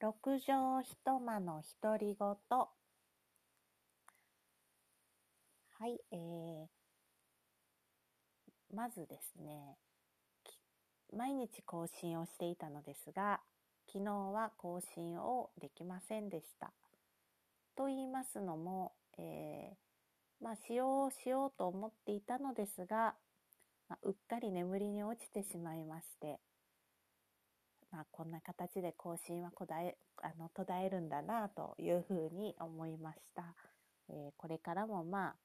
六畳一間の独り言。はい、えー、まずですね、毎日更新をしていたのですが、昨日は更新をできませんでした。と言いますのも、えー、まあ、しようしようと思っていたのですが、まあ、うっかり眠りに落ちてしまいまして、まあ、こんな形で更新は途絶えあの途絶えるんだなというふうに思いました。えー、これからもまあ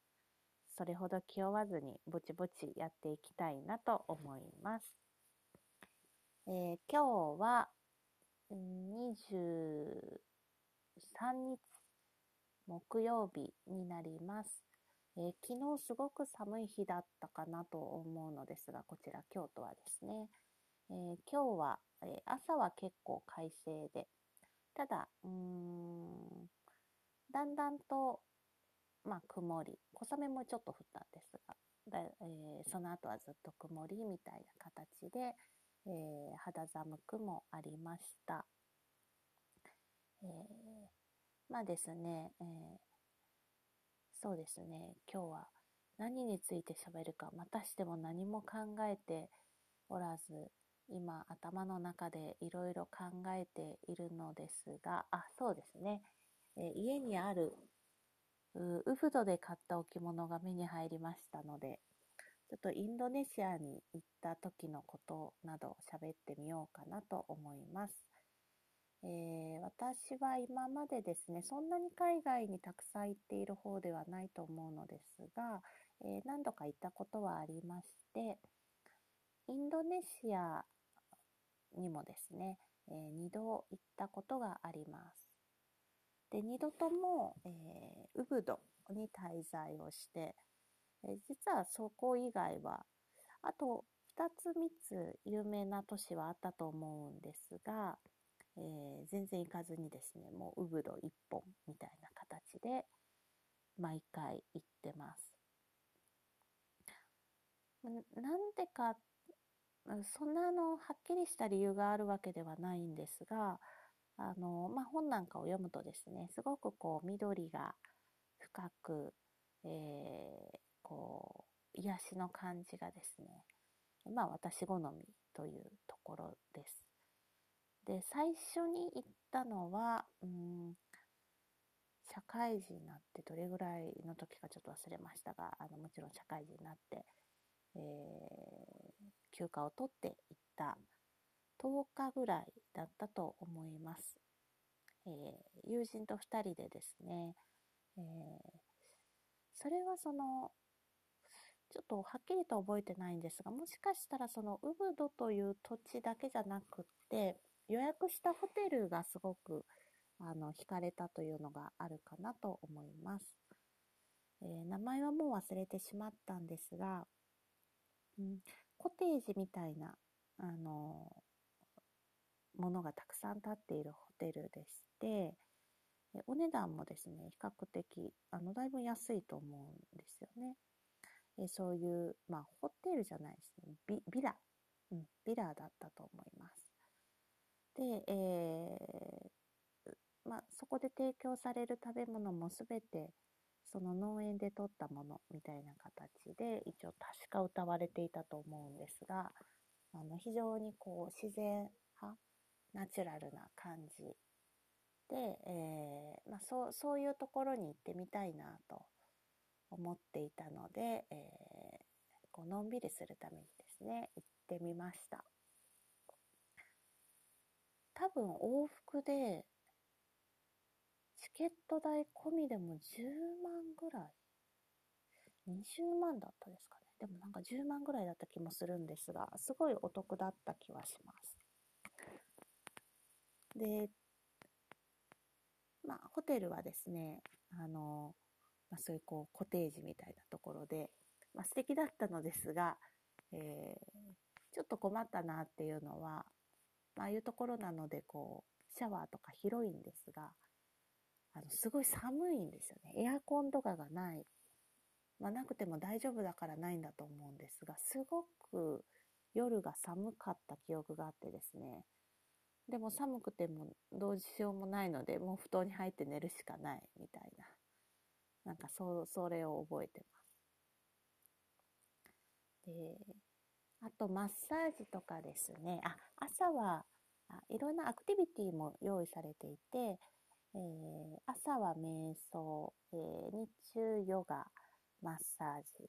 それほど気負わずにぼちぼちやっていきたいなと思います。えー、今日は23日木曜日になります。えー、昨日すごく寒い日だったかなと思うのですが、こちら京都はですね、えー、今日はえ朝は結構快晴で、ただ、うーん、だんだんと、まあ、曇り、小雨もちょっと降ったんですが、だえー、その後はずっと曇りみたいな形で、えー、肌寒くもありました。えー、まあですね、えそうですね、今日は何について喋るか、またしても何も考えておらず、今頭の中でいろいろ考えているのですが、あ、そうですね。え家にあるウフドで買った置物が目に入りましたので、ちょっとインドネシアに行った時のことなど喋ってみようかなと思います。えー、私は今までですね、そんなに海外にたくさん行っている方ではないと思うのですが、えー、何度か行ったことはありまして、インドネシアにもですね、えー、2度行ったことがあります。で、2度とも、えー、ウブドに滞在をして、え、実はそこ以外は、あと2つ3つ有名な都市はあったと思うんですが、えー、全然行かずにですね、もうウブド1本みたいな形で毎回行ってます。なんでかそんなあのはっきりした理由があるわけではないんですがあの、まあ、本なんかを読むとですねすごくこう緑が深く、えー、こう癒しの感じがですねまあ私好みというところです。で最初に行ったのは、うん、社会人になってどれぐらいの時かちょっと忘れましたがあのもちろん社会人になって、えー、休暇を取っていった。10日ぐらいだったと思います。えー、友人と2人でですね、えー、それはそのちょっとはっきりと覚えてないんですがもしかしたらそのウブドという土地だけじゃなくって予約したホテルがすごくあの惹かれたというのがあるかなと思います、えー、名前はもう忘れてしまったんですが、うん、コテージみたいな、あの、ものがたくさん立っているホテルでして、お値段もですね、比較的、あの、だいぶ安いと思うんですよね。えそういう、まあ、ホテルじゃないですね。ビビラ、うん、ビラだったと思います。で、えー、まあ、そこで提供される食べ物もすべて、その農園で取ったものみたいな形で一応確か歌われていたと思うんですがあの非常にこう自然派ナチュラルな感じで、えー、まあ、そうそういうところに行ってみたいなと思っていたので、えー、こうのんびりするためにですね行ってみました。多分往復でチケット代込みでも10万ぐらい ?20 万だったですかね。でもなんか10万ぐらいだった気もするんですが、すごいお得だった気はします。で、まあ、ホテルはですね、あの、まあ、そういうこう、コテージみたいなところで、まあ、素敵だったのですが、えー、ちょっと困ったなっていうのは、まあああいうところなので、こう、シャワーとか広いんですが、あの、すごい寒いんですよね。エアコンとかがない。まあ、なくても大丈夫だからないんだと思うんですが、すごく夜が寒かった記憶があってですね、でも寒くてもどうしようもないので、もう布団に入って寝るしかないみたいな。なんかそ、それを覚えてます。で、あとマッサージとかですね。あ、朝は、あいろんなアクティビティも用意されていて、えー、朝は瞑想、えー、日中ヨガ、マッサージ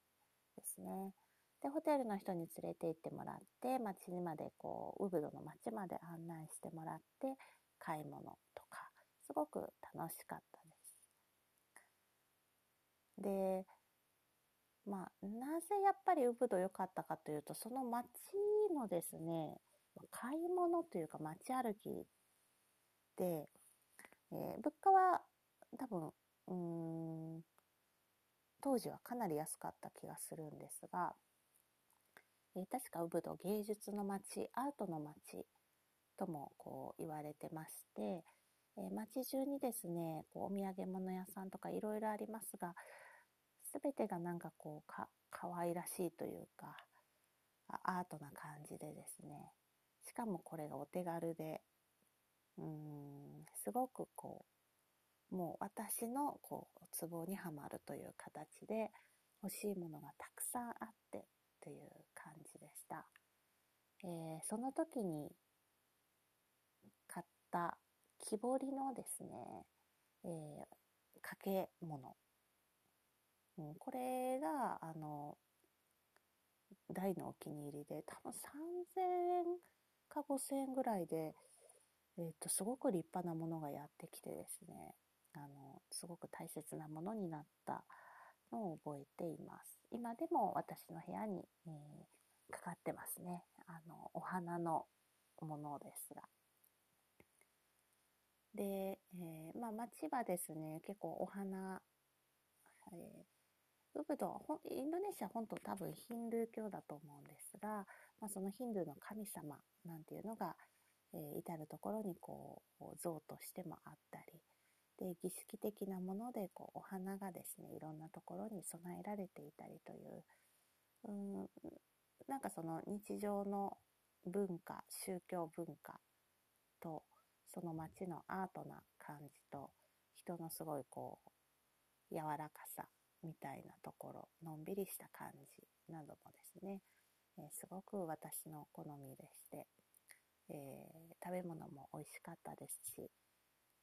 ですね。で、ホテルの人に連れて行ってもらって、街にまでこう、ウブドの街まで案内してもらって、買い物とか、すごく楽しかったです。で、まあ、なぜやっぱりウブド良かったかというと、その街のですね、買い物というか街歩きで、えー、物価は多分、うん、当時はかなり安かった気がするんですが、えー、確かウブド芸術の街、アートの街ともこう言われてまして、えー、街中にですね、こうお土産物屋さんとかいろいろありますが、すべてがなんかこうか、可愛らしいというか、アートな感じでですね、しかもこれがお手軽で、うーん、すごくこう、もう私のこう、ツボにはまるという形で欲しいものがたくさんあってという感じでした。えー、その時に買った木彫りのですね、えー、掛け物う、これが、あの、大のお気に入りで、多分3000円か5000円ぐらいで、えっ、ー、と、すごく立派なものがやってきてですね、あの、すごく大切なものになったのを覚えています。今でも私の部屋に、えー、かかってますね。あの、お花のものですが。で、えー、まあ街はですね、結構お花、えー、ウブド、インドネシア本島多分ヒンドゥー教だと思うんですが、まあ、そのヒンドゥーの神様なんていうのが、えー、至るところにこう像としてもあったり、で、儀式的なものでこうお花がですね、いろんなところに備えられていたりという、うん、なんかその日常の文化、宗教文化と、その街のアートな感じと、人のすごいこう、柔らかさみたいなところ、のんびりした感じなどもですね、えー、すごく私の好みでして、食べ物も美味しかったですし、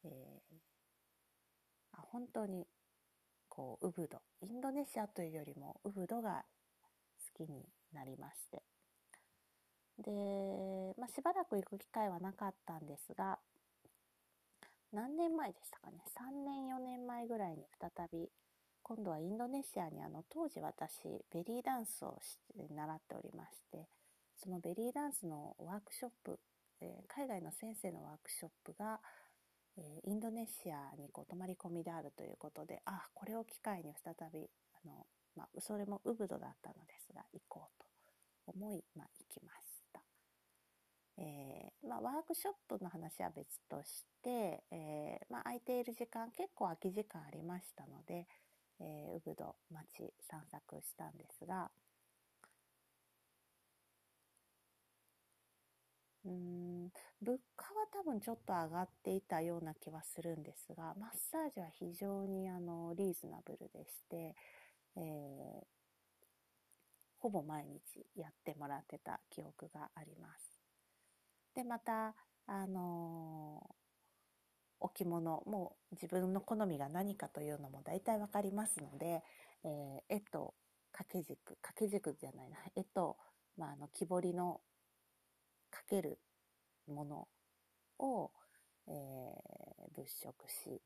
えー、あ本当にこうウブドインドネシアというよりもウブドが好きになりまして。で、まあ、しばらく行く機会はなかったんですが何年前でしたかね？3年4年前ぐらいに再び今度はインドネシアにあの当時私ベリーダンスを習っておりましてそのベリーダンスのワークショップ、えー、海外の先生のワークショップが、えー、インドネシアにこう泊まり込みであるということであこれを機会に再びあの、まあ、それもウブドだったのですが行こうと思い、まあ、行きました。えーまあ、ワークショップの話は別として、えーまあ、空いている時間結構空き時間ありましたので、えー、ウブド町散策したんですが、うん、物価は多分ちょっと上がっていたような気はするんですが、マッサージは非常にあのリーズナブルでして、えー、ほぼ毎日やってもらってた記憶があります。で、また、あのー置物、もう自分の好みが何かというのも大体わかりますので、えー、絵と掛け軸、掛け軸じゃないな、絵と、まあ、あの、木彫りのかけるものを、えー、物色し、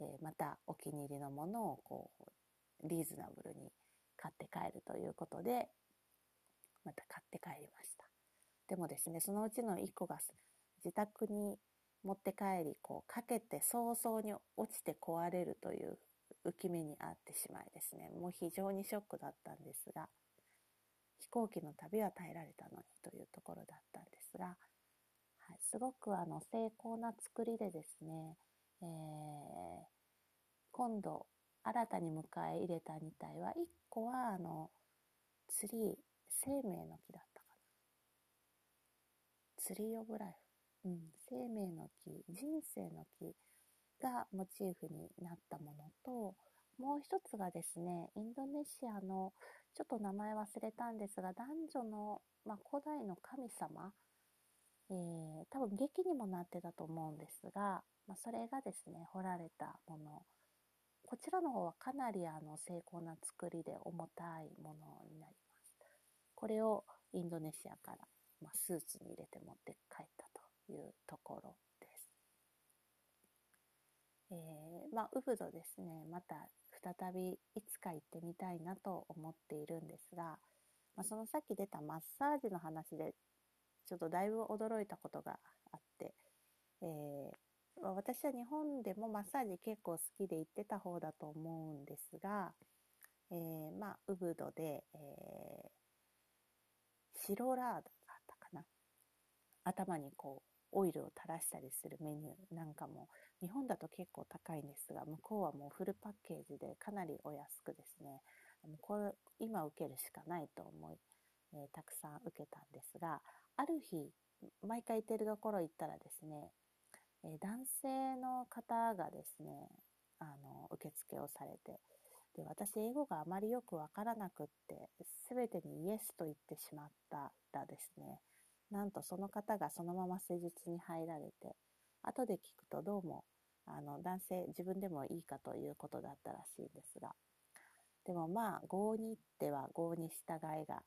えー、またお気に入りのものをこう、リーズナブルに買って帰るということで、また買って帰りました。でもですね、そのうちの1個が自宅に持って帰り、こう、かけて早々に落ちて壊れるという浮き目にあってしまいですね。もう非常にショックだったんですが、飛行機の旅は耐えられたのにというところだったんですが、はい、すごくあの精巧な作りでですね、えー、今度新たに迎え入れた2体は、1個はあの、ツリー、生命の木だったかな。ツリーオブライフ。うん、生命の木、人生の木がモチーフになったものと、もう一つがですね、インドネシアの、ちょっと名前忘れたんですが、男女の、まあ、古代の神様、えー、多分劇にもなってたと思うんですが、まあ、それがですね、彫られたもの。こちらの方はかなりあの精巧な作りで重たいものになります。これをインドネシアから、まあ、スーツに入れて持って帰ったというところです。えー、まあ、ウブドですね、また再びいつか行ってみたいなと思っているんですが、まあ、そのさっき出たマッサージの話でちょっとだいぶ驚いたことがあって、えー、私は日本でもマッサージ結構好きで行ってた方だと思うんですが、えー、まあ、ウブドで、えー、白ラードがあったかな。頭にこう、オイルを垂らしたりするメニューなんかも日本だと結構高いんですが向こうはもうフルパッケージでかなりお安くですね。これ今受けるしかないと思い、えー、たくさん受けたんですがある日毎回行ってるところ行ったらですね、えー、男性の方がですねあの受付をされてで私英語があまりよくわからなくって全てにイエスと言ってしまったらですねなんとその方がそのまま施術に入られて、後で聞くとどうも、あの、男性、自分でもいいかということだったらしいんですが、でもまあ、合にっては合に従いが、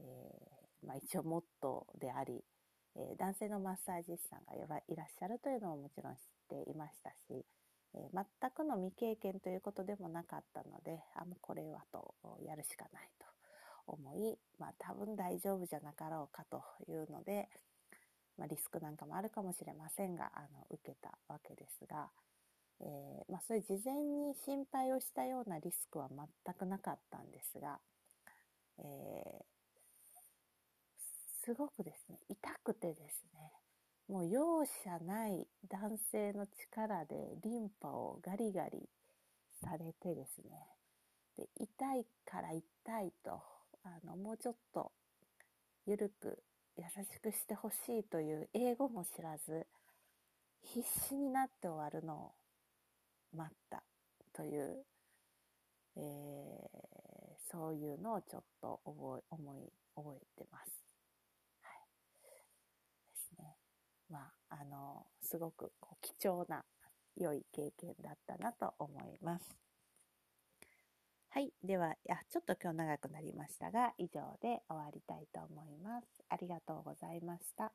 えー、まあ一応モットーであり、えー、男性のマッサージ師さんがいらっしゃるというのももちろん知っていましたし、えー、全くの未経験ということでもなかったので、あ、もうこれはとやるしかないと。思い、まあ多分大丈夫じゃなかろうかというので、まあ、リスクなんかもあるかもしれませんが、あの、受けたわけですが、えー、まあそういう事前に心配をしたようなリスクは全くなかったんですが、えー、すごくですね、痛くてですね、もう容赦ない男性の力でリンパをガリガリされてですね、で痛いから痛いとあの、もうちょっと、ゆるく、優しくしてほしいという英語も知らず、必死になって終わるのを待ったという、えー、そういうのをちょっと覚え、思い、覚えてます。はい。ですね。まあ、あの、すごくこう貴重な良い経験だったなと思います。はい。では、や、ちょっと今日長くなりましたが、以上で終わりたいと思います。ありがとうございました。